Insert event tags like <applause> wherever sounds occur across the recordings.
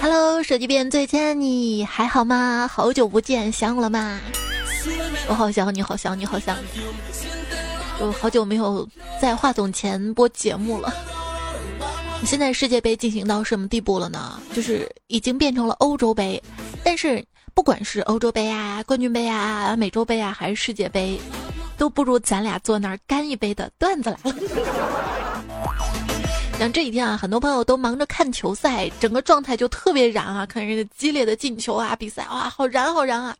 Hello，手机边最亲爱的你还好吗？好久不见，想我了吗？我好想你，好想你，好想你。我好久没有在话筒前播节目了。现在世界杯进行到什么地步了呢？就是已经变成了欧洲杯，但是不管是欧洲杯啊、冠军杯啊、美洲杯啊，还是世界杯，都不如咱俩坐那儿干一杯的段子来了。像这几天啊，很多朋友都忙着看球赛，整个状态就特别燃啊！看人家激烈的进球啊，比赛哇，好燃好燃啊！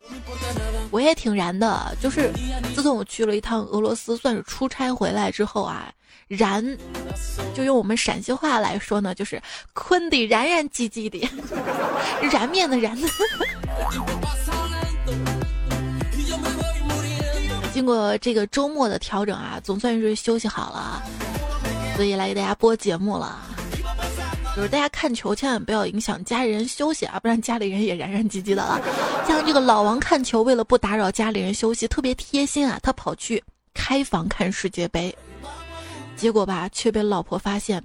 我也挺燃的，就是自从我去了一趟俄罗斯，算是出差回来之后啊，燃，就用我们陕西话来说呢，就是坤的燃燃唧唧的，燃面的燃。经过这个周末的调整啊，总算是休息好了。所以来给大家播节目了，就是大家看球千万不要影响家里人休息啊，不然家里人也燃燃唧唧的了。像这个老王看球，为了不打扰家里人休息，特别贴心啊，他跑去开房看世界杯，结果吧却被老婆发现，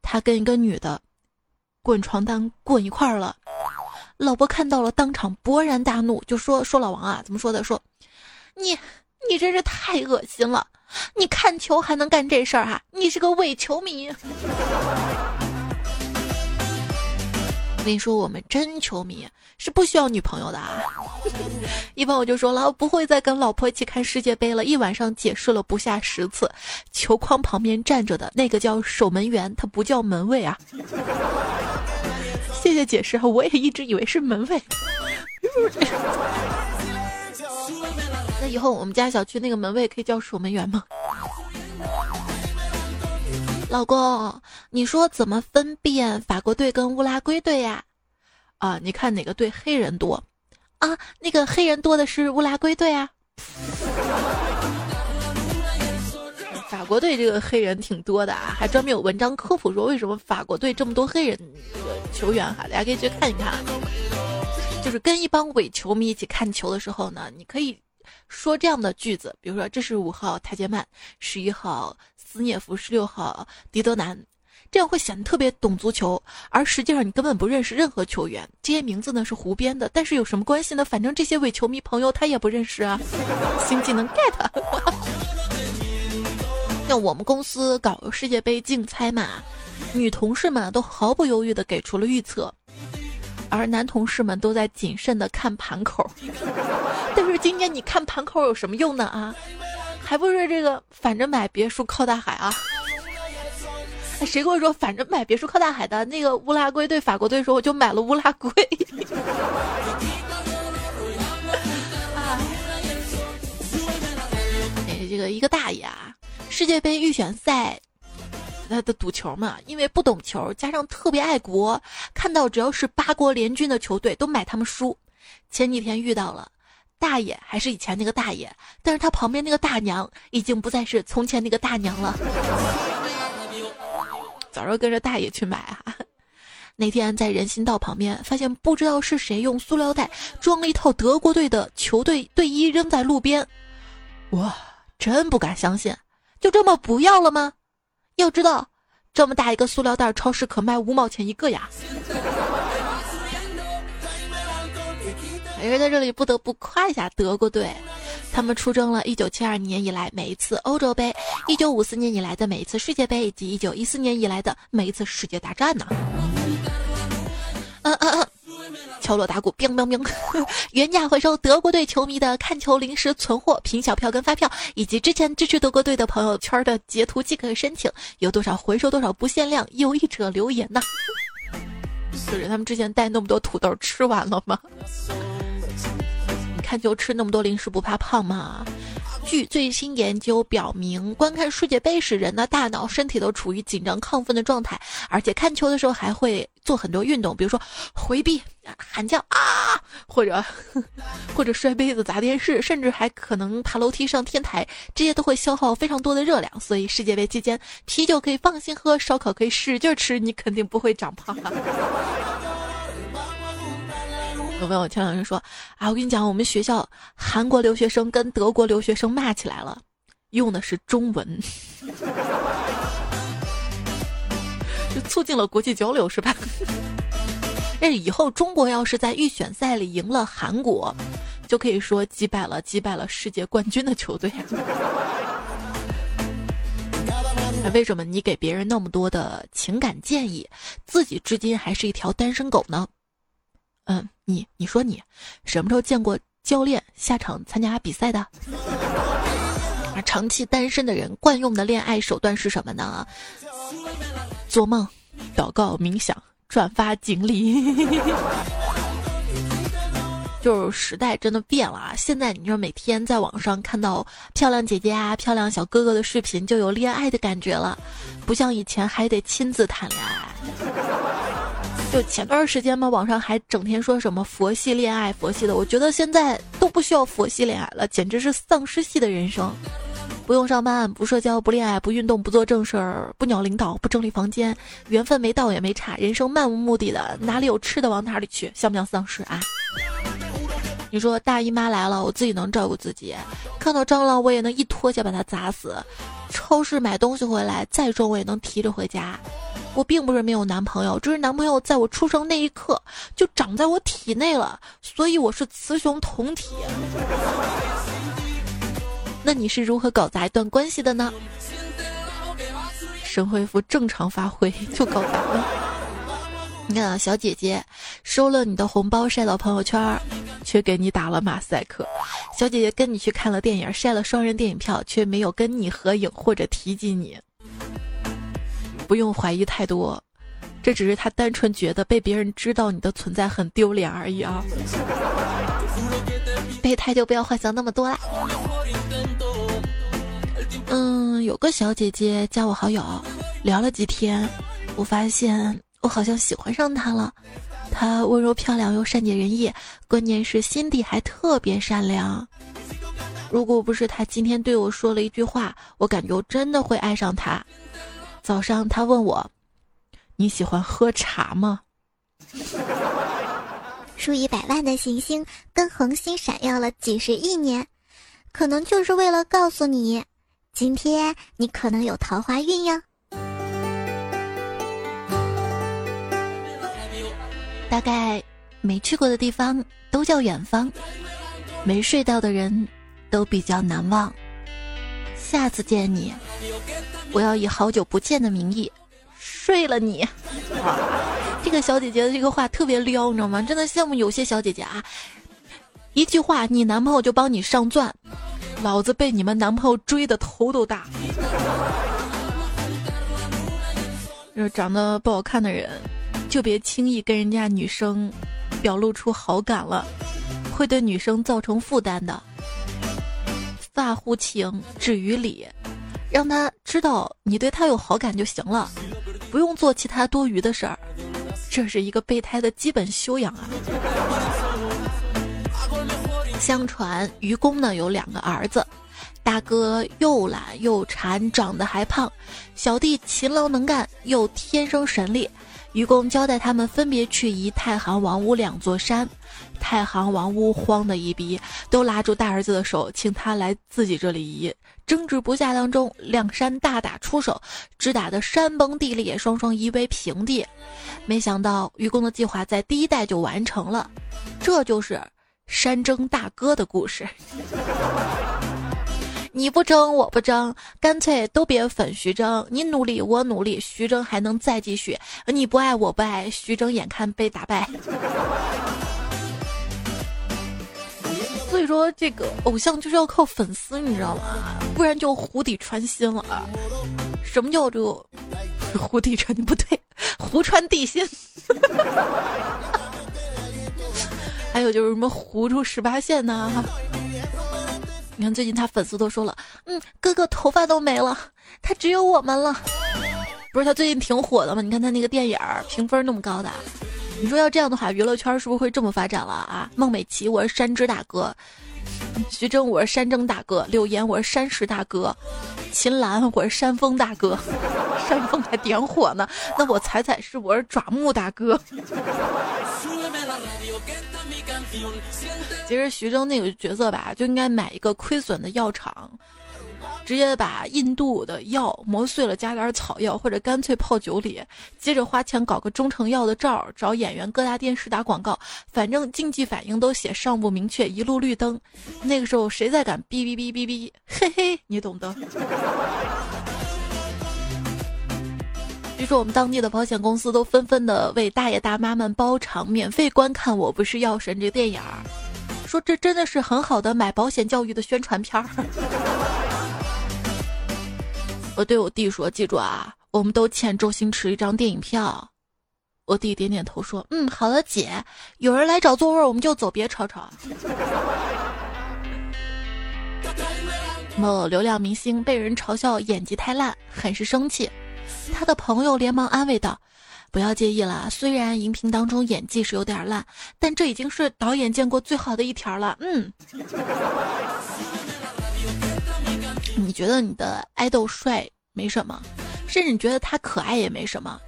他跟一个女的滚床单滚一块儿了。老婆看到了，当场勃然大怒，就说说老王啊，怎么说的？说你你真是太恶心了。你看球还能干这事儿哈？你是个伪球迷。<laughs> 我跟你说，我们真球迷是不需要女朋友的啊。<laughs> 一般我就说了，不会再跟老婆一起看世界杯了。一晚上解释了不下十次，球框旁边站着的那个叫守门员，他不叫门卫啊。<laughs> 谢谢解释，我也一直以为是门卫。以后我们家小区那个门卫可以叫守门员吗？老公，你说怎么分辨法国队跟乌拉圭队呀？啊，你看哪个队黑人多？啊，那个黑人多的是乌拉圭队啊。法国队这个黑人挺多的啊，还专门有文章科普说为什么法国队这么多黑人球员哈，大家可以去看一看。就是跟一帮伪球迷一起看球的时候呢，你可以。说这样的句子，比如说这是五号泰杰曼，十一号斯涅夫，十六号迪德南，这样会显得特别懂足球，而实际上你根本不认识任何球员，这些名字呢是胡编的，但是有什么关系呢？反正这些伪球迷朋友他也不认识啊。新技能 get。<laughs> 像我们公司搞世界杯竞猜嘛，女同事们都毫不犹豫的给出了预测。而男同事们都在谨慎的看盘口，是今天你看盘口有什么用呢啊？还不是这个反着买别墅靠大海啊？哎谁跟我说反着买别墅靠大海的？那个乌拉圭对法国队说我就买了乌拉圭。<laughs> 哎，这个一个大爷啊，世界杯预选赛。他的赌球嘛，因为不懂球，加上特别爱国，看到只要是八国联军的球队都买他们输。前几天遇到了大爷，还是以前那个大爷，但是他旁边那个大娘已经不再是从前那个大娘了。<laughs> 早上跟着大爷去买啊。<laughs> 那天在人行道旁边，发现不知道是谁用塑料袋装了一套德国队的球队队衣扔在路边，哇，真不敢相信，就这么不要了吗？要知道，这么大一个塑料袋，超市可卖五毛钱一个呀！也是在这里不得不夸一下德国队，他们出征了1972年以来每一次欧洲杯，1954年以来的每一次世界杯，以及1914年以来的每一次世界大战呢。嗯嗯嗯。敲锣打鼓，biang biang biang，原价回收德国队球迷的看球临时存货、凭小票跟发票，以及之前支持德国队的朋友圈的截图即可申请，有多少回收多少，不限量，有意者留言呐。<laughs> 就是他们之前带那么多土豆吃完了吗？看球吃那么多零食不怕胖吗？据最新研究表明，观看世界杯时，人的大脑、身体都处于紧张、亢奋的状态，而且看球的时候还会做很多运动，比如说回避、喊叫啊，或者 <laughs> 或者摔杯子、砸电视，甚至还可能爬楼梯上天台，这些都会消耗非常多的热量。所以世界杯期间，啤酒可以放心喝，烧烤可以使劲吃，你肯定不会长胖。有朋友前两天说啊，我跟你讲，我们学校韩国留学生跟德国留学生骂起来了，用的是中文。<laughs> 就促进了国际交流是吧？<laughs> 哎，以后中国要是在预选赛里赢了韩国，就可以说击败了击败了世界冠军的球队。<laughs> 那为什么你给别人那么多的情感建议，自己至今还是一条单身狗呢？嗯，你你说你什么时候见过教练下场参加比赛的？而长期单身的人惯用的恋爱手段是什么呢？做梦、祷告、冥想。转发锦鲤，<laughs> 就是时代真的变了啊！现在你说每天在网上看到漂亮姐姐啊、漂亮小哥哥的视频，就有恋爱的感觉了，不像以前还得亲自谈恋爱。就前段时间嘛，网上还整天说什么佛系恋爱、佛系的，我觉得现在都不需要佛系恋爱了，简直是丧尸系的人生。不用上班，不社交，不恋爱，不运动，不做正事儿，不鸟领导，不整理房间，缘分没到也没差，人生漫无目的的，哪里有吃的往哪里去，像不像丧尸啊？你说大姨妈来了，我自己能照顾自己，看到蟑螂我也能一拖鞋把它砸死，超市买东西回来再重我也能提着回家。我并不是没有男朋友，只是男朋友在我出生那一刻就长在我体内了，所以我是雌雄同体。那你是如何搞砸一段关系的呢？神恢复正常发挥就搞砸了。<laughs> 你看啊，小姐姐收了你的红包晒到朋友圈，却给你打了马赛克；小姐姐跟你去看了电影，晒了双人电影票，却没有跟你合影或者提及你。不用怀疑太多，这只是他单纯觉得被别人知道你的存在很丢脸而已啊。备胎就不要幻想那么多啦。嗯，有个小姐姐加我好友，聊了几天，我发现我好像喜欢上她了。她温柔漂亮又善解人意，关键是心地还特别善良。如果不是她今天对我说了一句话，我感觉我真的会爱上她。早上她问我：“你喜欢喝茶吗？”数以百万的行星跟恒星闪耀了几十亿年，可能就是为了告诉你。今天你可能有桃花运哟。大概没去过的地方都叫远方，没睡到的人都比较难忘。下次见你，我要以好久不见的名义睡了你。<laughs> 这个小姐姐的这个话特别撩，你知道吗？真的羡慕有些小姐姐啊，一句话你男朋友就帮你上钻。老子被你们男朋友追的头都大。<laughs> 就是长得不好看的人，就别轻易跟人家女生表露出好感了，会对女生造成负担的。发乎情，止于礼，让他知道你对他有好感就行了，不用做其他多余的事儿。这是一个备胎的基本修养啊。相传愚公呢有两个儿子，大哥又懒又馋，长得还胖；小弟勤劳能干，又天生神力。愚公交代他们分别去移太行王屋两座山。太行王屋慌的一逼，都拉住大儿子的手，请他来自己这里移。争执不下当中，两山大打出手，只打得山崩地裂，双双夷为平地。没想到愚公的计划在第一代就完成了，这就是。山争大哥的故事，你不争我不争，干脆都别粉徐峥。你努力我努力，徐峥还能再继续。你不爱我不爱，徐峥眼看被打败。<laughs> 所以说，这个偶像就是要靠粉丝，你知道吗？不然就湖底穿心了。什么叫 <laughs> 做湖底穿？不对，湖穿地心。<laughs> 还有就是什么糊出十八线呐？你看最近他粉丝都说了，嗯，哥哥头发都没了，他只有我们了。不是他最近挺火的吗？你看他那个电影评分那么高的，你说要这样的话，娱乐圈是不是会这么发展了啊？孟美岐，我是山之大哥；徐峥，我是山争大哥；柳岩，我是山石大哥；秦岚，我是山峰大哥。<laughs> 山峰还点火呢，那我踩踩是我是爪木大哥。其实徐峥那个角色吧，就应该买一个亏损的药厂，直接把印度的药磨碎了，加点草药，或者干脆泡酒里，接着花钱搞个中成药的照，找演员各大电视打广告，反正经济反应都写尚不明确，一路绿灯。那个时候谁再敢哔哔哔哔哔，嘿嘿，你懂得。据说我们当地的保险公司都纷纷的为大爷大妈们包场，免费观看《我不是药神》这电影儿，说这真的是很好的买保险教育的宣传片儿。我对我弟说：“记住啊，我们都欠周星驰一张电影票。”我弟点点头说：“嗯，好的，姐。有人来找座位，我们就走，别吵吵。<laughs> ”某流量明星被人嘲笑演技太烂，很是生气。他的朋友连忙安慰道：“不要介意了，虽然荧屏当中演技是有点烂，但这已经是导演见过最好的一条了。”嗯，<laughs> 你觉得你的爱豆帅没什么，甚至你觉得他可爱也没什么，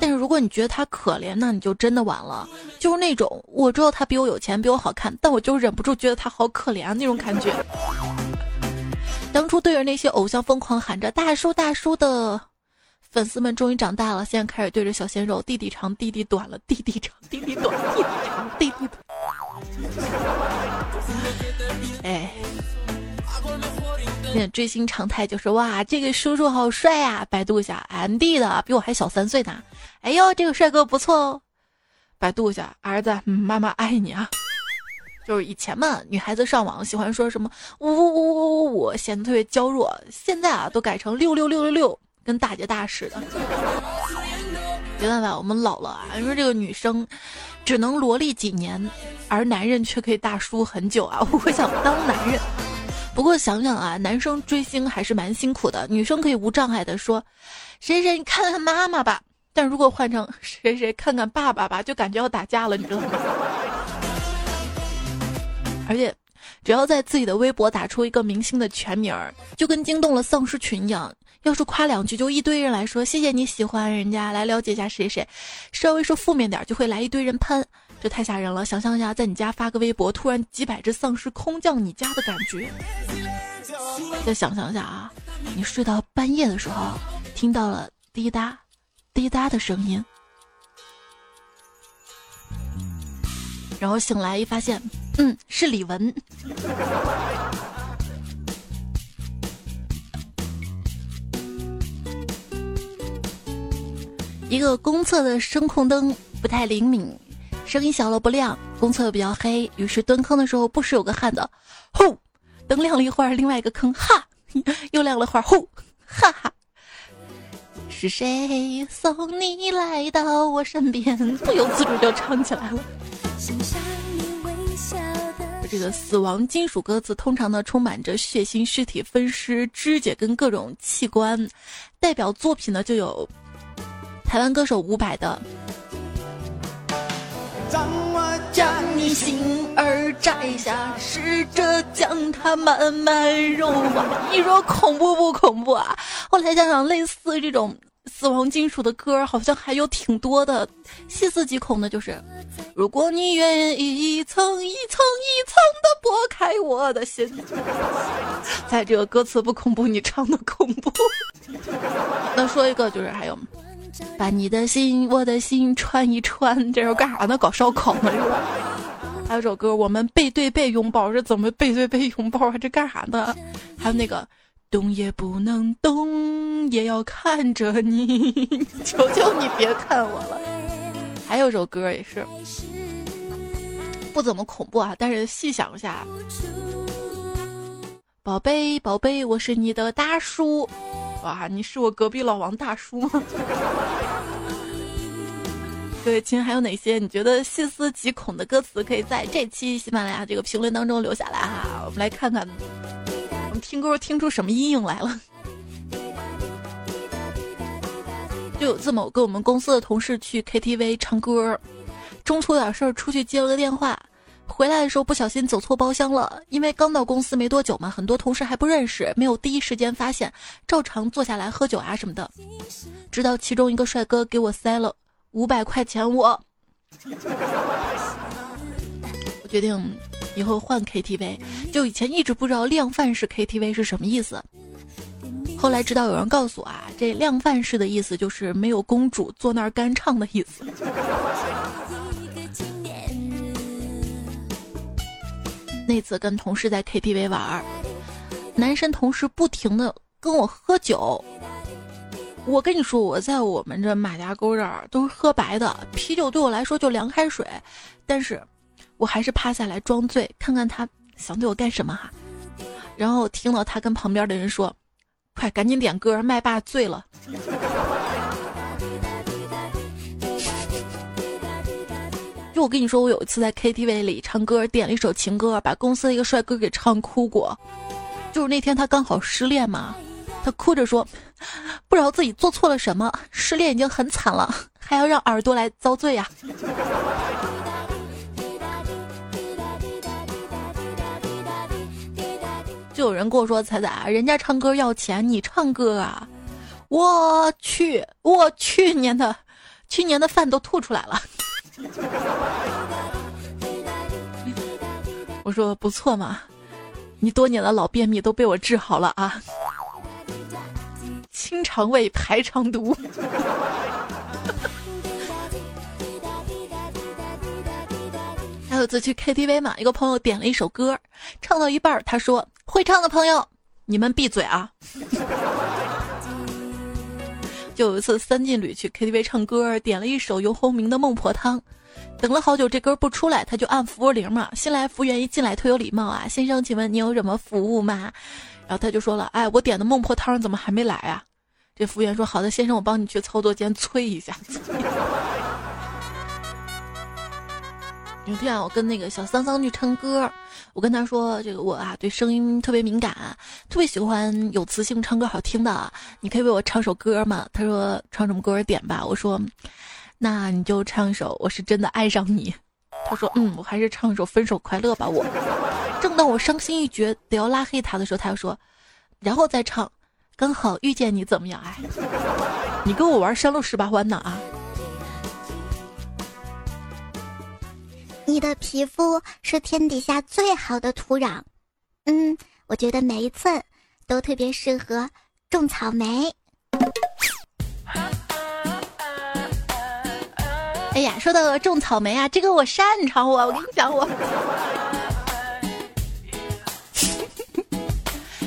但是如果你觉得他可怜，那你就真的完了。就是那种我知道他比我有钱，比我好看，但我就忍不住觉得他好可怜啊那种感觉。当初对着那些偶像疯狂喊着“大叔大叔”的。粉丝们终于长大了，现在开始对着小鲜肉弟弟长弟弟短了，弟弟长弟弟短，弟弟长弟弟短。哎，现在追星常态就是哇，这个叔叔好帅呀！百度一下，M D 的，比我还小三岁呢。哎呦，这个帅哥不错哦。百度一下，儿子，妈妈爱你啊。就是以前嘛，女孩子上网喜欢说什么呜呜呜呜呜呜，显得特别娇弱。现在啊，都改成六六六六六。跟大姐大似的，<laughs> 没办法，我们老了啊。你说这个女生只能萝莉几年，而男人却可以大叔很久啊。<laughs> 我想当男人，不过想想啊，男生追星还是蛮辛苦的。女生可以无障碍的说：“谁谁，你看看妈妈吧。”但如果换成“谁谁，看看爸爸吧”，就感觉要打架了，你知道吗？<laughs> 而且，只要在自己的微博打出一个明星的全名儿，就跟惊动了丧尸群一样。要是夸两句，就一堆人来说谢谢你喜欢人家，来了解一下谁谁。稍微说负面点，就会来一堆人喷，这太吓人了。想象一下，在你家发个微博，突然几百只丧尸空降你家的感觉。再想象一下啊，你睡到半夜的时候，听到了滴答滴答的声音，然后醒来一发现，嗯，是李玟。一个公厕的声控灯不太灵敏，声音小了不亮，公厕又比较黑，于是蹲坑的时候不时有个汉子“呼”，灯亮了一会儿，另外一个坑哈，<laughs> 又亮了会儿呼，哈哈，是谁送你来到我身边？不由自主就唱起来了。这个死亡金属歌词通常呢充满着血腥尸体分尸肢解跟各种器官，代表作品呢就有。台湾歌手伍佰的，让我将你心儿摘下，试着将它慢慢融化。你说恐怖不恐怖啊？后来想想，类似这种死亡金属的歌，好像还有挺多的。细思极恐的就是，如果你愿意一层一层一层的剥开我的心，<laughs> 在这个歌词不恐怖，你唱的恐怖。<laughs> 那说一个就是还有。把你的心，我的心串一串，这是干啥呢？搞烧烤呢？是吧？还有首歌，我们背对背拥抱，是怎么背对背拥抱啊？这干啥呢？还有那个，动也不能动，也要看着你，求求你别看我了。还有首歌也是不怎么恐怖啊，但是细想一下，宝贝宝贝，我是你的大叔。哇，你是我隔壁老王大叔吗？<laughs> 各位亲，还有哪些你觉得细思极恐的歌词，可以在这期喜马拉雅这个评论当中留下来哈？我们来看看，我们听歌听出什么阴影来了？就有这么，我跟我们公司的同事去 KTV 唱歌，中途有点事儿，出去接了个电话。回来的时候不小心走错包厢了，因为刚到公司没多久嘛，很多同事还不认识，没有第一时间发现，照常坐下来喝酒啊什么的。直到其中一个帅哥给我塞了五百块钱，我我决定以后换 KTV。就以前一直不知道量贩式 KTV 是什么意思，后来知道有人告诉我啊，这量贩式的意思就是没有公主坐那儿干唱的意思。那次跟同事在 KTV 玩，男生同事不停的跟我喝酒。我跟你说，我在我们这马家沟这儿都是喝白的，啤酒对我来说就凉开水。但是，我还是趴下来装醉，看看他想对我干什么哈。然后听到他跟旁边的人说：“快赶紧点歌，麦霸醉了。”我跟你说，我有一次在 KTV 里唱歌，点了一首情歌，把公司的一个帅哥给唱哭过。就是那天他刚好失恋嘛，他哭着说：“不知道自己做错了什么，失恋已经很惨了，还要让耳朵来遭罪呀。”就有人跟我说：“彩彩，人家唱歌要钱，你唱歌啊？”我去，我去年的，去年的饭都吐出来了。<laughs> 我说不错嘛，你多年的老便秘都被我治好了啊！清肠胃排肠毒。<laughs> 还有次去 KTV 嘛，一个朋友点了一首歌，唱到一半，他说：“会唱的朋友，你们闭嘴啊！”就有一次三进旅去 KTV 唱歌，点了一首游鸿明的《孟婆汤》，等了好久这歌不出来，他就按服务铃嘛。新来服务员一进来特有礼貌啊，先生，请问你有什么服务吗？然后他就说了，哎，我点的孟婆汤怎么还没来啊？这服务员说，好的，先生，我帮你去操作间催一下。<laughs> 有天我跟那个小桑桑去唱歌，我跟他说：“这个我啊，对声音特别敏感，特别喜欢有磁性、唱歌好听的。你可以为我唱首歌吗？”他说：“唱什么歌点吧。”我说：“那你就唱一首《我是真的爱上你》。”他说：“嗯，我还是唱一首《分手快乐》吧。”我正当我伤心欲绝得要拉黑他的时候，他又说：“然后再唱，刚好遇见你怎么样？哎，<laughs> 你跟我玩山路十八弯呢啊！”你的皮肤是天底下最好的土壤，嗯，我觉得每一寸都特别适合种草莓。哎呀，说到种草莓啊，这个我擅长，我我跟你讲，我 <laughs>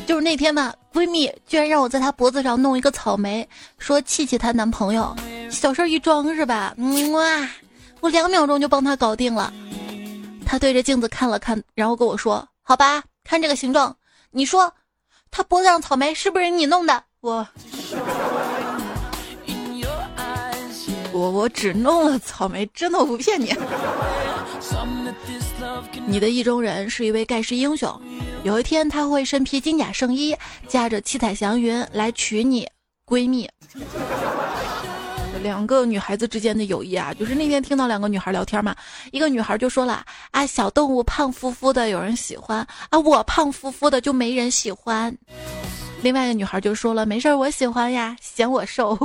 就是那天嘛，闺蜜居然让我在她脖子上弄一个草莓，说气气她男朋友，小事一桩是吧？嗯哇，我两秒钟就帮她搞定了。他对着镜子看了看，然后跟我说：“好吧，看这个形状，你说，他脖子上草莓是不是你弄的？”我，我我只弄了草莓，真的我不骗你。你的意中人是一位盖世英雄，有一天他会身披金甲圣衣，驾着七彩祥云来娶你，闺蜜。两个女孩子之间的友谊啊，就是那天听到两个女孩聊天嘛，一个女孩就说了啊，小动物胖乎乎的有人喜欢啊，我胖乎乎的就没人喜欢。另外一个女孩就说了，没事儿，我喜欢呀，嫌我瘦。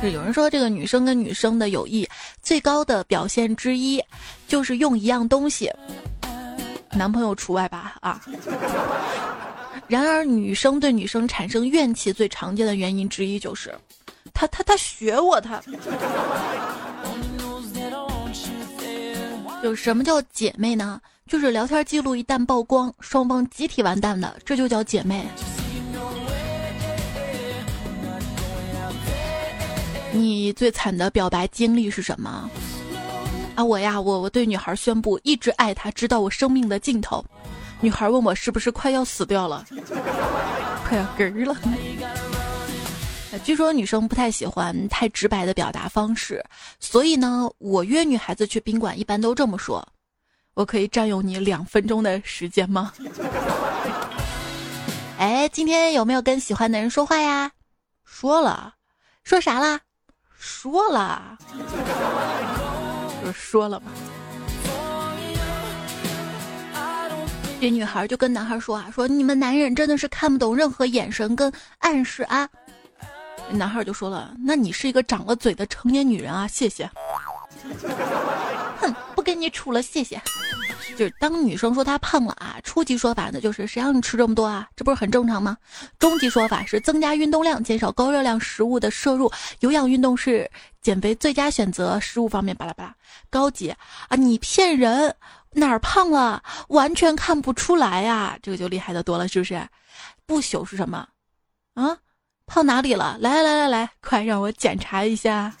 是 <laughs> 有人说这个女生跟女生的友谊最高的表现之一，就是用一样东西，男朋友除外吧啊。然而，女生对女生产生怨气最常见的原因之一就是，她她她学我她。就什么叫姐妹呢？就是聊天记录一旦曝光，双方集体完蛋的，这就叫姐妹。你最惨的表白经历是什么？啊，我呀，我我对女孩宣布一直爱她，直到我生命的尽头。女孩问我是不是快要死掉了，<laughs> 快要嗝儿了。据说女生不太喜欢太直白的表达方式，所以呢，我约女孩子去宾馆一般都这么说：“我可以占用你两分钟的时间吗？” <laughs> 哎，今天有没有跟喜欢的人说话呀？说了，说啥啦？说了，<laughs> 就说了嘛。这女孩就跟男孩说啊，说你们男人真的是看不懂任何眼神跟暗示啊。男孩就说了，那你是一个长了嘴的成年女人啊，谢谢。哼，不跟你处了，谢谢。就是当女生说她胖了啊，初级说法呢就是谁让你吃这么多啊？这不是很正常吗？中级说法是增加运动量，减少高热量食物的摄入，有氧运动是减肥最佳选择。食物方面巴拉巴拉。高级啊，你骗人，哪儿胖了？完全看不出来呀，这个就厉害的多了，是不是？不朽是什么？啊，胖哪里了？来来来来，快让我检查一下。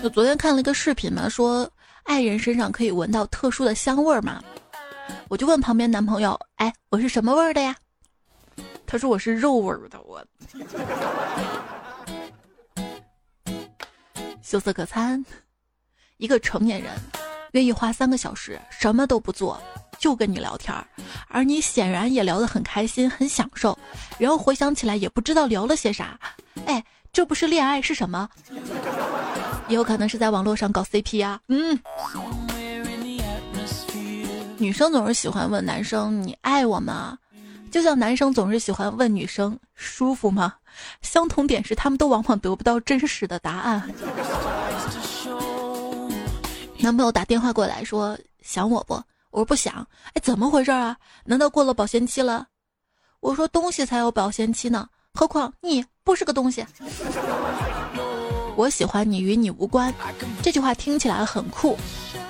我昨天看了一个视频嘛，说爱人身上可以闻到特殊的香味儿嘛，我就问旁边男朋友：“哎，我是什么味儿的呀？”他说：“我是肉味儿的。”我羞涩可餐，一个成年人愿意花三个小时什么都不做就跟你聊天儿，而你显然也聊得很开心、很享受，然后回想起来也不知道聊了些啥。哎，这不是恋爱是什么？也有可能是在网络上搞 CP 啊。嗯，女生总是喜欢问男生“你爱我吗？”就像男生总是喜欢问女生“舒服吗？”相同点是，他们都往往得不到真实的答案。男朋友打电话过来说：“想我不？”我说：“不想。”哎，怎么回事啊？难道过了保鲜期了？我说：“东西才有保鲜期呢，何况你不是个东西。”我喜欢你与你无关，这句话听起来很酷，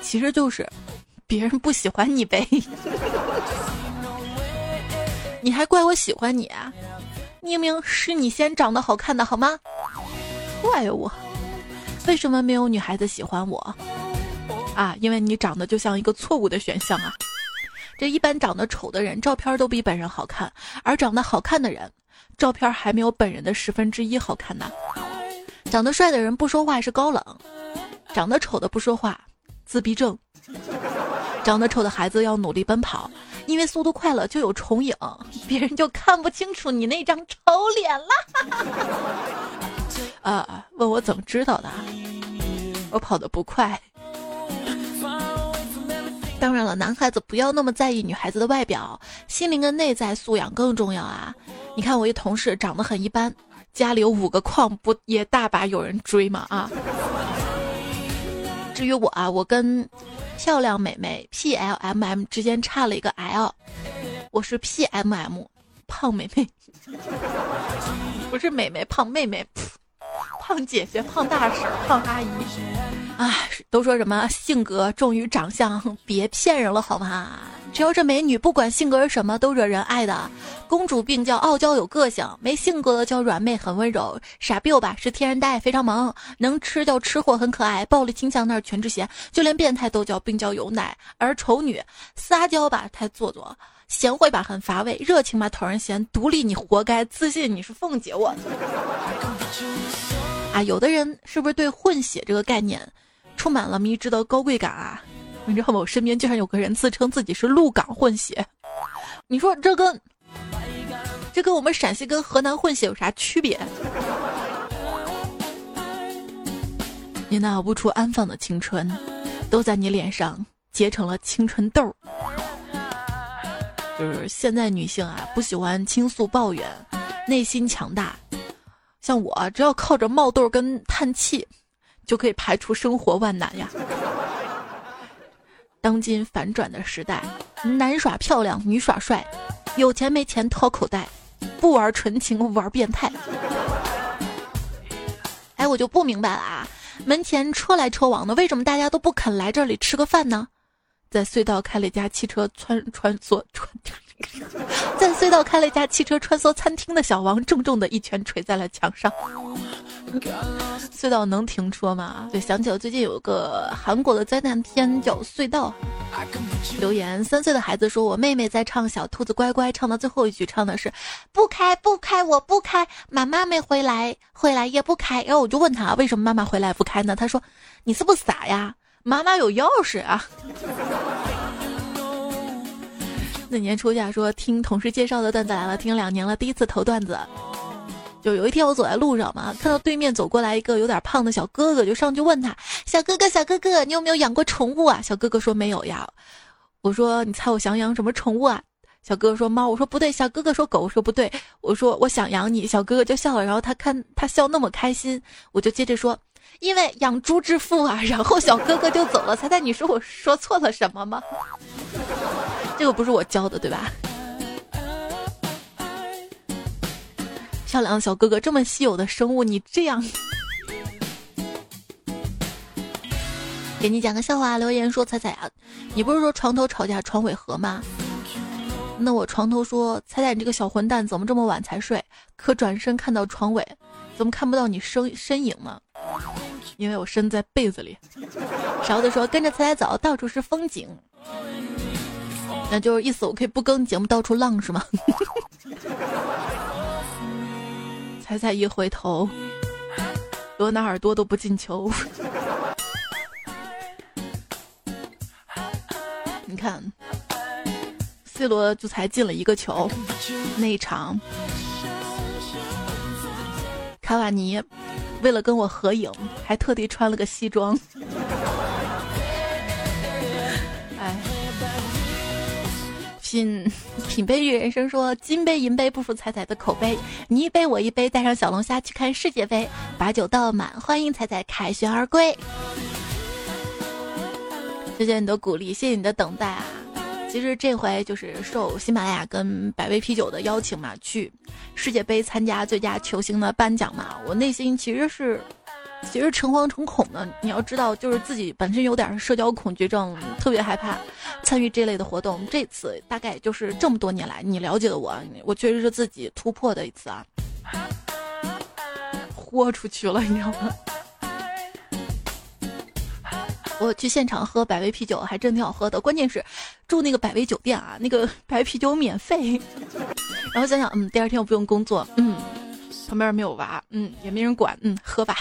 其实就是别人不喜欢你呗。你还怪我喜欢你啊？明明是你先长得好看的好吗？怪我？为什么没有女孩子喜欢我？啊，因为你长得就像一个错误的选项啊！这一般长得丑的人照片都比本人好看，而长得好看的人照片还没有本人的十分之一好看呢。长得帅的人不说话是高冷，长得丑的不说话，自闭症。长得丑的孩子要努力奔跑，因为速度快了就有重影，<laughs> 别人就看不清楚你那张丑脸了。啊，<laughs> 问我怎么知道的？我跑得不快。当然了，男孩子不要那么在意女孩子的外表，心灵跟内在素养更重要啊！你看我一同事长得很一般。家里有五个矿，不也大把有人追吗？啊！至于我啊，我跟漂亮美眉 P L M M 之间差了一个 L，我是 P M M 胖美眉，<laughs> 不是美眉胖妹妹，<laughs> 胖姐姐、胖大婶、胖阿姨。啊，都说什么性格重于长相，别骗人了好吗？只要这美女不管性格是什么都惹人爱的，公主病叫傲娇有个性，没性格的叫软妹很温柔，傻逼吧是天然呆非常萌，能吃叫吃货很可爱，暴力倾向那是全智贤，就连变态都叫病娇有奶。而丑女撒娇吧太做作，贤惠吧很乏味，热情吧讨人嫌，独立你活该，自信你是凤姐我。<laughs> 啊，有的人是不是对混血这个概念充满了迷之的高贵感啊？你知道吗？我身边居然有个人自称自己是鹿港混血，你说这跟这跟我们陕西跟河南混血有啥区别？你那无处安放的青春，都在你脸上结成了青春痘。就是现在女性啊，不喜欢倾诉抱怨，内心强大。像我，只要靠着冒痘跟叹气，就可以排除生活万难呀。<laughs> 当今反转的时代，男耍漂亮，女耍帅，有钱没钱掏口袋，不玩纯情玩变态。哎，我就不明白了啊！门前车来车往的，为什么大家都不肯来这里吃个饭呢？在隧道开了一家汽车穿穿梭穿，<laughs> 在隧道开了一家汽车穿梭餐厅的小王重重的一拳捶在了墙上。<laughs> 隧道能停车吗？对，想起了最近有个韩国的灾难片叫《隧道》。留言：三岁的孩子说：“我妹妹在唱《小兔子乖乖》，唱到最后一句唱的是‘不开不开我不开，妈妈没回来，回来也不开’。”然后我就问他：“为什么妈妈回来不开呢？”他说：“你是不是傻呀？妈妈有钥匙啊。”那年初夏说听同事介绍的段子来了，听两年了，第一次投段子。就有一天我走在路上嘛，看到对面走过来一个有点胖的小哥哥，就上去问他：“小哥哥，小哥哥，你有没有养过宠物啊？”小哥哥说：“没有呀。”我说：“你猜我想养什么宠物啊？”小哥哥说：“猫。”我说：“不对。”小哥哥说：“狗。”我说：“不对。”我说：“我想养你。”小哥哥就笑了，然后他看他笑那么开心，我就接着说：“因为养猪致富啊。然后小哥哥就走了。猜猜你说我说错了什么吗？这个不是我教的对吧？漂亮的小哥哥，这么稀有的生物，你这样。给你讲个笑话，留言说彩彩啊，你不是说床头吵架床尾和吗？那我床头说彩彩，你这个小混蛋怎么这么晚才睡？可转身看到床尾，怎么看不到你身身影呢？因为我身在被子里。勺子说跟着彩彩走，到处是风景。那就是意思我可以不更节目到处浪是吗？<laughs> 彩彩一回头，罗纳尔多都不进球。你看，C 罗就才进了一个球，那一场，卡瓦尼为了跟我合影，还特地穿了个西装。品 <laughs> 品杯与人生说，金杯银杯不如彩彩的口碑，你一杯我一杯，带上小龙虾去看世界杯，把酒倒满，欢迎彩彩凯旋而归。谢谢你的鼓励，谢谢你的等待啊！其实这回就是受喜马拉雅跟百威啤酒的邀请嘛，去世界杯参加最佳球星的颁奖嘛。我内心其实是，其实诚惶诚恐的。你要知道，就是自己本身有点社交恐惧症，特别害怕参与这类的活动。这次大概就是这么多年来你了解的我，我确实是自己突破的一次啊，豁出去了，你知道吗？我去现场喝百威啤酒，还真挺好喝的。关键是住那个百威酒店啊，那个白啤酒免费。<laughs> 然后想想，嗯，第二天我不用工作，嗯，旁边没有娃，嗯，也没人管，嗯，喝吧。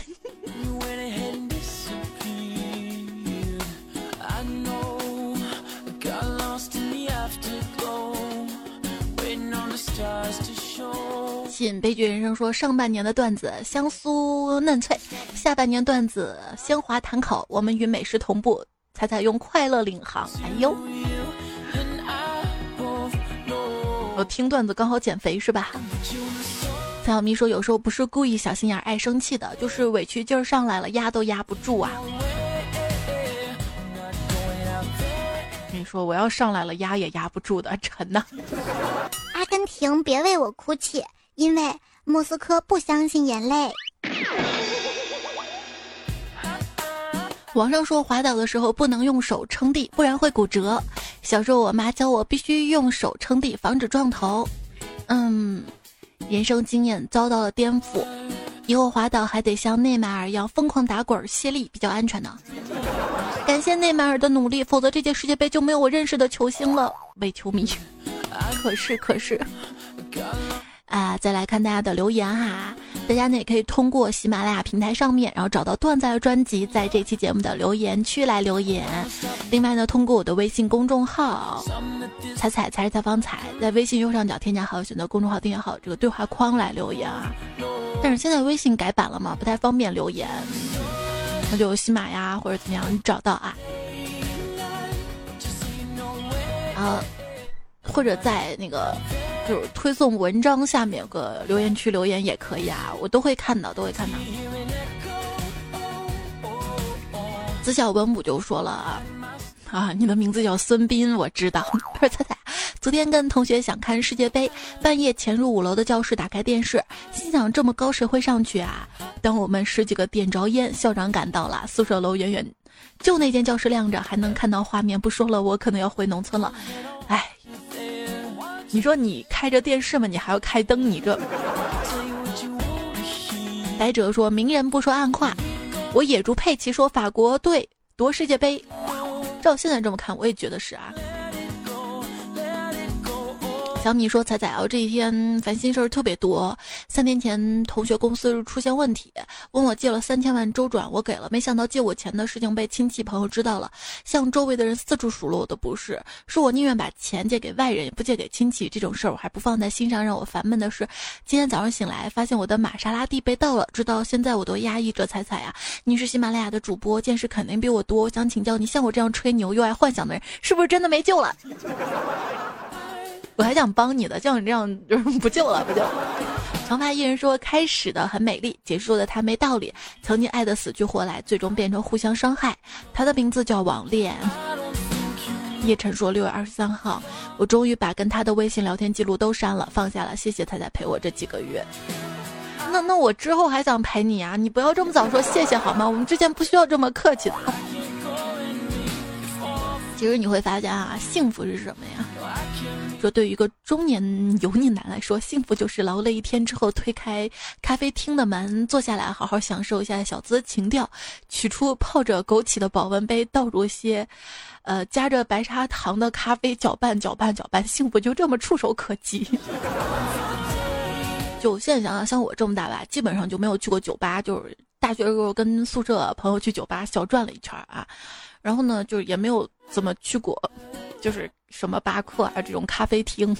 信悲剧人生说，上半年的段子香酥嫩脆，下半年段子鲜滑弹口。我们与美食同步，彩彩用快乐领航。哎呦，我听段子刚好减肥是吧？蔡小咪说，有时候不是故意小心眼爱生气的，就是委屈劲儿上来了，压都压不住啊。你说我要上来了，压也压不住的，<laughs> 沉呐。阿根廷，别为我哭泣。因为莫斯科不相信眼泪。网上说滑倒的时候不能用手撑地，不然会骨折。小时候我妈教我必须用手撑地，防止撞头。嗯，人生经验遭到了颠覆，以后滑倒还得像内马尔一样疯狂打滚泄力，比较安全呢。感谢内马尔的努力，否则这届世界杯就没有我认识的球星了。伪球迷，可是可是。啊，再来看大家的留言哈，大家呢也可以通过喜马拉雅平台上面，然后找到段子专辑，在这期节目的留言区来留言。另外呢，通过我的微信公众号“彩彩才是采访彩”，在微信右上角添加好友，选择公众号订阅号这个对话框来留言啊。但是现在微信改版了嘛，不太方便留言，那就喜马呀或者怎么样，找到啊。啊，或者在那个。就是推送文章下面有个留言区留言也可以啊，我都会看到，都会看到。子小文武就说了啊，你的名字叫孙斌，我知道。<laughs> 他说彩彩，昨天跟同学想看世界杯，半夜潜入五楼的教室，打开电视，心想这么高谁会上去啊？当我们十几个点着烟，校长赶到了，宿舍楼远远就那间教室亮着，还能看到画面。不说了，我可能要回农村了，哎。你说你开着电视吗？你还要开灯？你这。白哲说：“明人不说暗话。”我野猪佩奇说：“法国队夺世界杯。”照现在这么看，我也觉得是啊。小米说：“彩彩啊，这几天烦心事儿特别多。三年前同学公司出现问题，问我借了三千万周转，我给了。没想到借我钱的事情被亲戚朋友知道了，向周围的人四处数落我的不是，说我宁愿把钱借给外人，也不借给亲戚。这种事儿我还不放在心上。让我烦闷的是，今天早上醒来，发现我的玛莎拉蒂被盗了。直到现在我都压抑着。彩彩啊，你是喜马拉雅的主播，见识肯定比我多。我想请教你，像我这样吹牛又爱幻想的人，是不是真的没救了？” <laughs> 我还想帮你的，像你这样就是 <laughs> 不救了，不救。长发艺人说：“开始的很美丽，结束的他没道理。曾经爱的死去活来，最终变成互相伤害。他的名字叫网恋。”叶晨说：“六月二十三号，我终于把跟他的微信聊天记录都删了，放下了。谢谢他在陪我这几个月。那那我之后还想陪你啊！你不要这么早说谢谢好吗？我们之间不需要这么客气的。<laughs> 其实你会发现啊，幸福是什么呀？”说对于一个中年油腻男来说，幸福就是劳累一天之后推开咖啡厅的门，坐下来好好享受一下小资情调，取出泡着枸杞的保温杯，倒入些，呃，加着白砂糖的咖啡，搅拌搅拌搅拌，幸福就这么触手可及。<laughs> 就现在想想，像我这么大吧，基本上就没有去过酒吧，就是大学时候跟宿舍朋友去酒吧小转了一圈啊，然后呢，就是也没有怎么去过。就是什么巴克啊这种咖啡厅，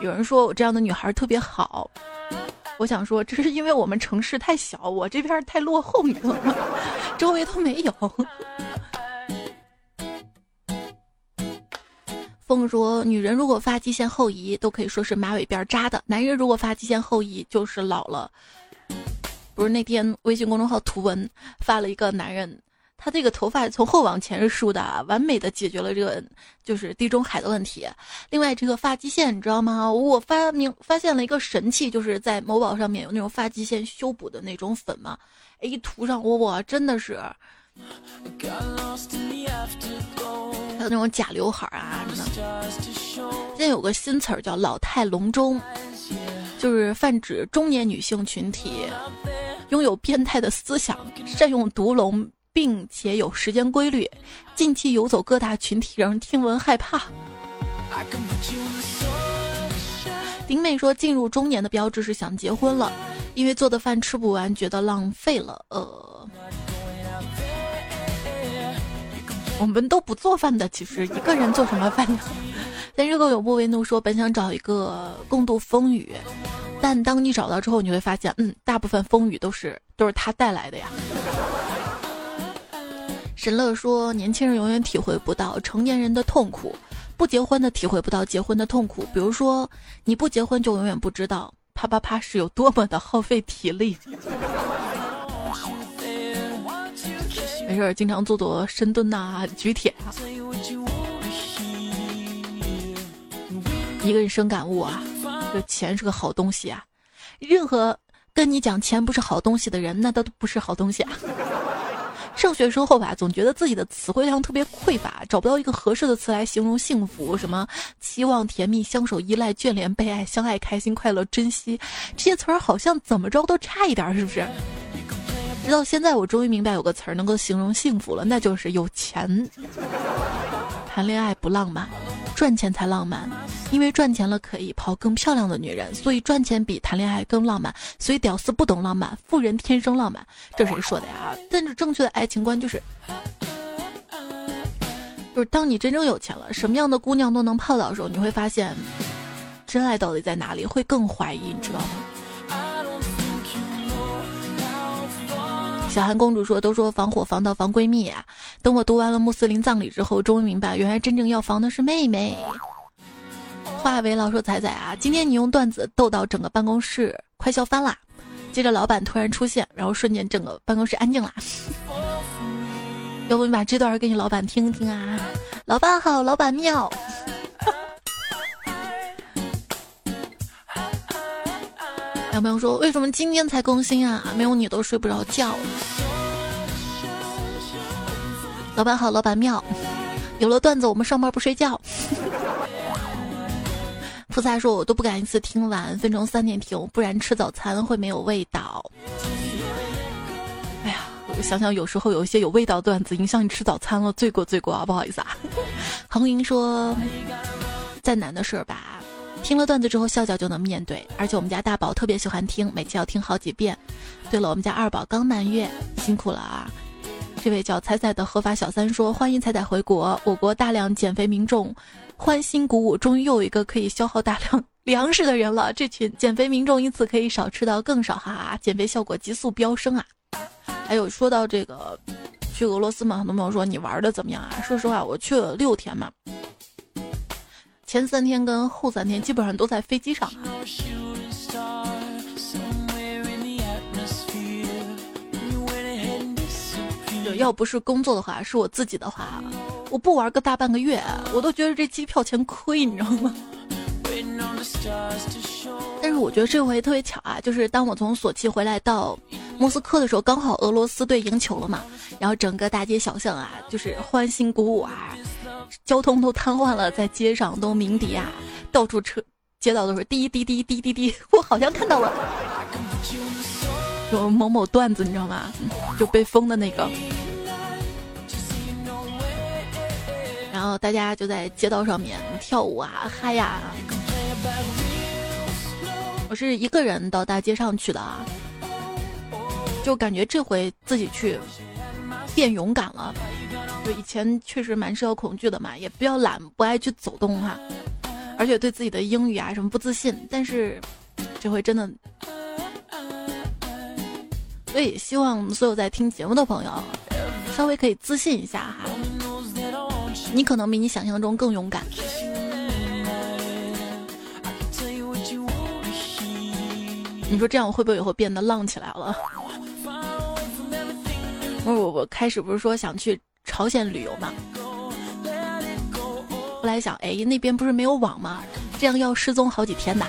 有人说我这样的女孩特别好，我想说这是因为我们城市太小，我这边太落后，你知道吗？周围都没有。风说，女人如果发际线后移，都可以说是马尾辫扎的；男人如果发际线后移，就是老了。不是那天微信公众号图文发了一个男人。他这个头发从后往前是梳的，完美的解决了这个就是地中海的问题。另外，这个发际线你知道吗？我发明发现了一个神器，就是在某宝上面有那种发际线修补的那种粉嘛。一涂上，我真的是，还有那种假刘海啊什么的。现在有个新词儿叫“老态龙钟”，就是泛指中年女性群体拥有变态的思想，善用毒龙。并且有时间规律，近期游走各大群体，让人听闻害怕。丁妹说，进入中年的标志是想结婚了，因为做的饭吃不完，觉得浪费了。呃，我们都不做饭的，其实一个人做什么饭呢？<laughs> 但热狗有不为怒说，本想找一个共度风雨，但当你找到之后，你会发现，嗯，大部分风雨都是都是他带来的呀。沈乐说：“年轻人永远体会不到成年人的痛苦，不结婚的体会不到结婚的痛苦。比如说，你不结婚就永远不知道啪啪啪是有多么的耗费体力。没事，经常做做深蹲呐，举铁。一个人生感悟啊，这钱是个好东西啊。任何跟你讲钱不是好东西的人，那都不是好东西啊。”上学时候吧，总觉得自己的词汇量特别匮乏，找不到一个合适的词来形容幸福。什么期望、甜蜜、相守、依赖、眷恋、被爱、相爱、开心、快乐、珍惜，这些词儿好像怎么着都差一点，是不是？直到现在，我终于明白有个词儿能够形容幸福了，那就是有钱。谈恋爱不浪漫，赚钱才浪漫。因为赚钱了可以泡更漂亮的女人，所以赚钱比谈恋爱更浪漫。所以屌丝不懂浪漫，富人天生浪漫。这谁说的呀？但是正确的爱情观就是，就是当你真正有钱了，什么样的姑娘都能泡到的时候，你会发现，真爱到底在哪里？会更怀疑，你知道吗？小韩公主说：“都说防火防盗防闺蜜啊，等我读完了穆斯林葬礼之后，终于明白，原来真正要防的是妹妹。”话为老说仔仔啊，今天你用段子逗到整个办公室快笑翻啦。接着老板突然出现，然后瞬间整个办公室安静啦。要不你把这段给你老板听听啊？老板好，老板妙。有朋友说为什么今天才更新啊？没有你都睡不着觉。老板好，老板妙。有了段子，我们上班不睡觉。菩萨说：“我都不敢一次听完，分成三点听，不然吃早餐会没有味道。”哎呀，我想想，有时候有一些有味道的段子影响你吃早餐了，罪过罪过啊！不好意思啊。<laughs> 恒英说：“再难的事儿吧，听了段子之后笑笑就能面对，而且我们家大宝特别喜欢听，每期要听好几遍。对了，我们家二宝刚满月，辛苦了啊！”这位叫彩彩的合法小三说：“欢迎彩彩回国，我国大量减肥民众。”欢欣鼓舞，终于又有一个可以消耗大量 <laughs> 粮食的人了。这群减肥民众因此可以少吃到更少，哈哈，减肥效果急速飙升啊！还有说到这个去俄罗斯嘛，很多朋友说你玩的怎么样啊？说实话，我去了六天嘛，前三天跟后三天基本上都在飞机上。要不是工作的话，是我自己的话，我不玩个大半个月，我都觉得这机票钱亏，你知道吗？但是我觉得这回特别巧啊，就是当我从索契回来到莫斯科的时候，刚好俄罗斯队赢球了嘛，然后整个大街小巷啊，就是欢欣鼓舞啊，交通都瘫痪了，在街上都鸣笛啊，到处车街道都是滴滴滴滴滴滴，<laughs> 我好像看到了有某某段子，你知道吗？就被封的那个。然后大家就在街道上面跳舞啊嗨呀！我是一个人到大街上去的啊，就感觉这回自己去变勇敢了。就以前确实蛮社交恐惧的嘛，也比较懒，不爱去走动哈，而且对自己的英语啊什么不自信。但是这回真的，所以希望所有在听节目的朋友稍微可以自信一下哈。你可能比你想象中更勇敢。你说这样我会不会以后变得浪起来了？我我我开始不是说想去朝鲜旅游吗？后来想，哎，那边不是没有网吗？这样要失踪好几天的。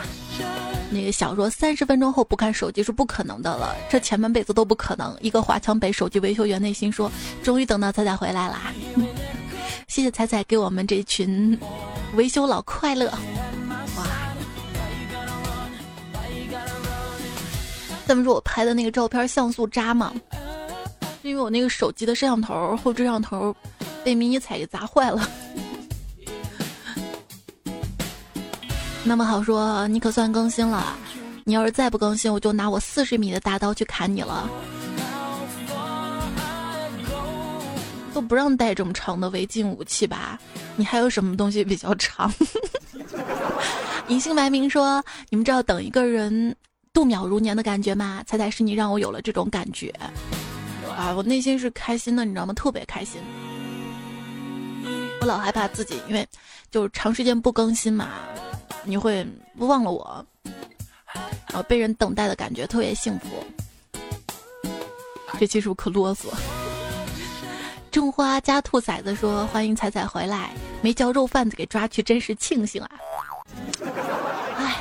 那个小说三十分钟后不看手机是不可能的了，这前半辈子都不可能。一个华强北手机维修员内心说：“终于等到彩彩回来了。<laughs> ”谢谢彩彩给我们这群维修佬快乐，哇！他们说我拍的那个照片像素渣吗？因为我那个手机的摄像头后摄像头被迷你彩给砸坏了。<laughs> 那么好说，你可算更新了。你要是再不更新，我就拿我四十米的大刀去砍你了。都不让带这么长的违禁武器吧？你还有什么东西比较长？隐姓埋名说：“你们知道等一个人度秒如年的感觉吗？猜猜是你让我有了这种感觉啊！我内心是开心的，你知道吗？特别开心。我老害怕自己，因为就是长时间不更新嘛，你会忘了我，然后被人等待的感觉特别幸福。这期是不是可啰嗦？”种花加兔崽子说：“欢迎彩彩回来，没叫肉贩子给抓去，真是庆幸啊！”哎，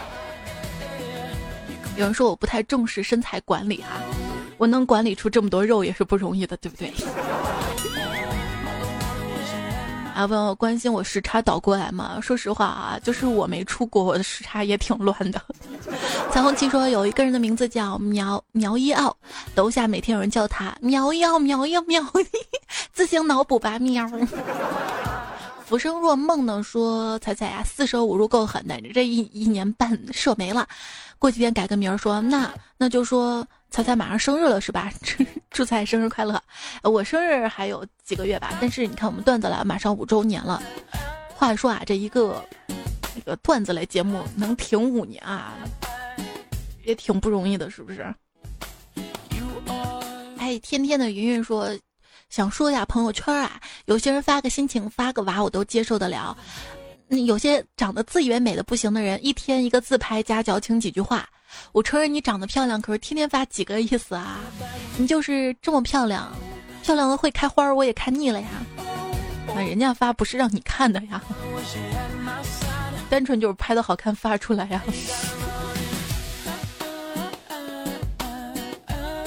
有人说我不太重视身材管理哈，我能管理出这么多肉也是不容易的，对不对？啊，问我关心我时差倒过来吗？说实话啊，就是我没出国，我的时差也挺乱的。彩虹旗说有一个人的名字叫苗苗一奥，楼下每天有人叫他苗一奥苗一奥苗一，自行脑补吧喵。浮生若梦呢说彩彩呀，四舍五入够狠的，这一一年半射没了，过几天改个名儿说那那就说。彩彩马上生日了是吧？<laughs> 祝彩生日快乐！我生日还有几个月吧，但是你看我们段子来马上五周年了。话说啊，这一个那个段子类节目能挺五年啊，也挺不容易的，是不是？哎，天天的云云说，想说一下朋友圈啊，有些人发个心情发个娃我都接受得了。有些长得自以为美的不行的人，一天一个自拍加矫情几句话。我承认你长得漂亮，可是天天发几个意思啊？你就是这么漂亮，漂亮的会开花，我也看腻了呀。那人家发不是让你看的呀，单纯就是拍的好看发出来呀。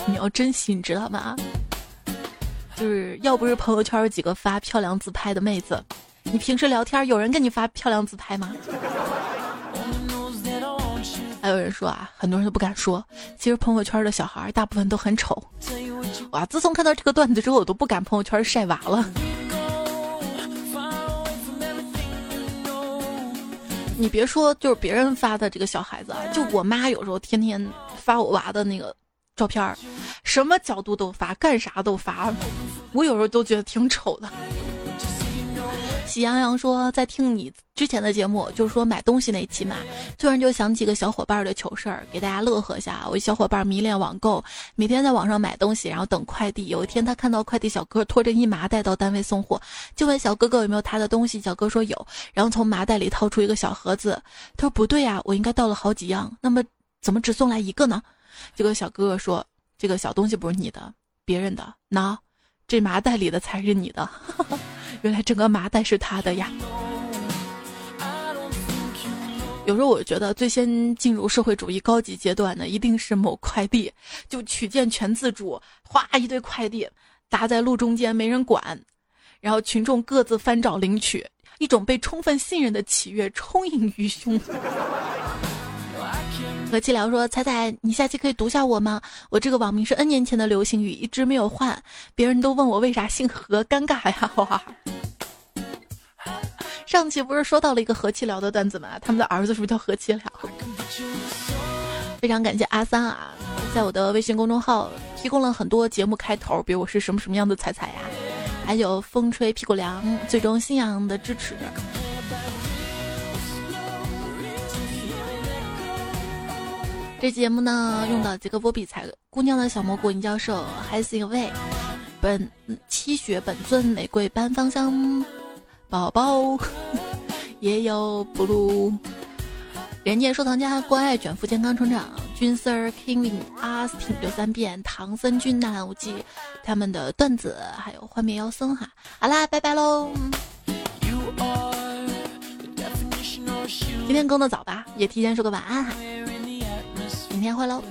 你要珍惜，你知道吗？就是要不是朋友圈有几个发漂亮自拍的妹子。你平时聊天有人跟你发漂亮自拍吗？有人说啊，很多人都不敢说，其实朋友圈的小孩大部分都很丑。哇，自从看到这个段子之后，我都不敢朋友圈晒娃了。你别说，就是别人发的这个小孩子啊，就我妈有时候天天发我娃的那个照片，什么角度都发，干啥都发，我有时候都觉得挺丑的。喜羊羊说，在听你之前的节目，就是说买东西那期嘛，突然就想起个小伙伴的糗事儿，给大家乐呵一下。我小伙伴迷恋网购，每天在网上买东西，然后等快递。有一天他看到快递小哥拖着一麻袋到单位送货，就问小哥哥有没有他的东西。小哥说有，然后从麻袋里掏出一个小盒子。他说不对呀，我应该到了好几样，那么怎么只送来一个呢？结果小哥哥说，这个小东西不是你的，别人的，喏，这麻袋里的才是你的。<laughs> 原来整个麻袋是他的呀！有时候我觉得最先进入社会主义高级阶段的一定是某快递，就取件全自主，哗一堆快递搭在路中间没人管，然后群众各自翻找领取，一种被充分信任的喜悦充盈于胸。和气聊说：“彩彩，你下期可以读下我吗？我这个网名是 N 年前的流行语，一直没有换，别人都问我为啥姓何，尴尬呀！哇！上期不是说到了一个和气聊的段子吗？他们的儿子是不是叫何气聊？非常感谢阿三啊，在我的微信公众号提供了很多节目开头，比如我是什么什么样的彩彩呀，还有风吹屁股凉，最终信仰的支持。”这节目呢，用到几个波比彩姑娘的小蘑菇银教授还是因为本七雪本尊玫瑰般芳香宝宝也有 blue，，人间收藏家关爱卷腹健康成长军 Sir King 阿斯汀刘三变唐僧君南无忌他们的段子还有幻灭妖僧哈，好啦，拜拜喽！今天更的早吧，也提前说个晚安哈。明天会喽。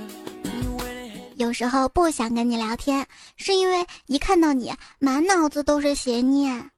有时候不想跟你聊天，是因为一看到你，满脑子都是邪念。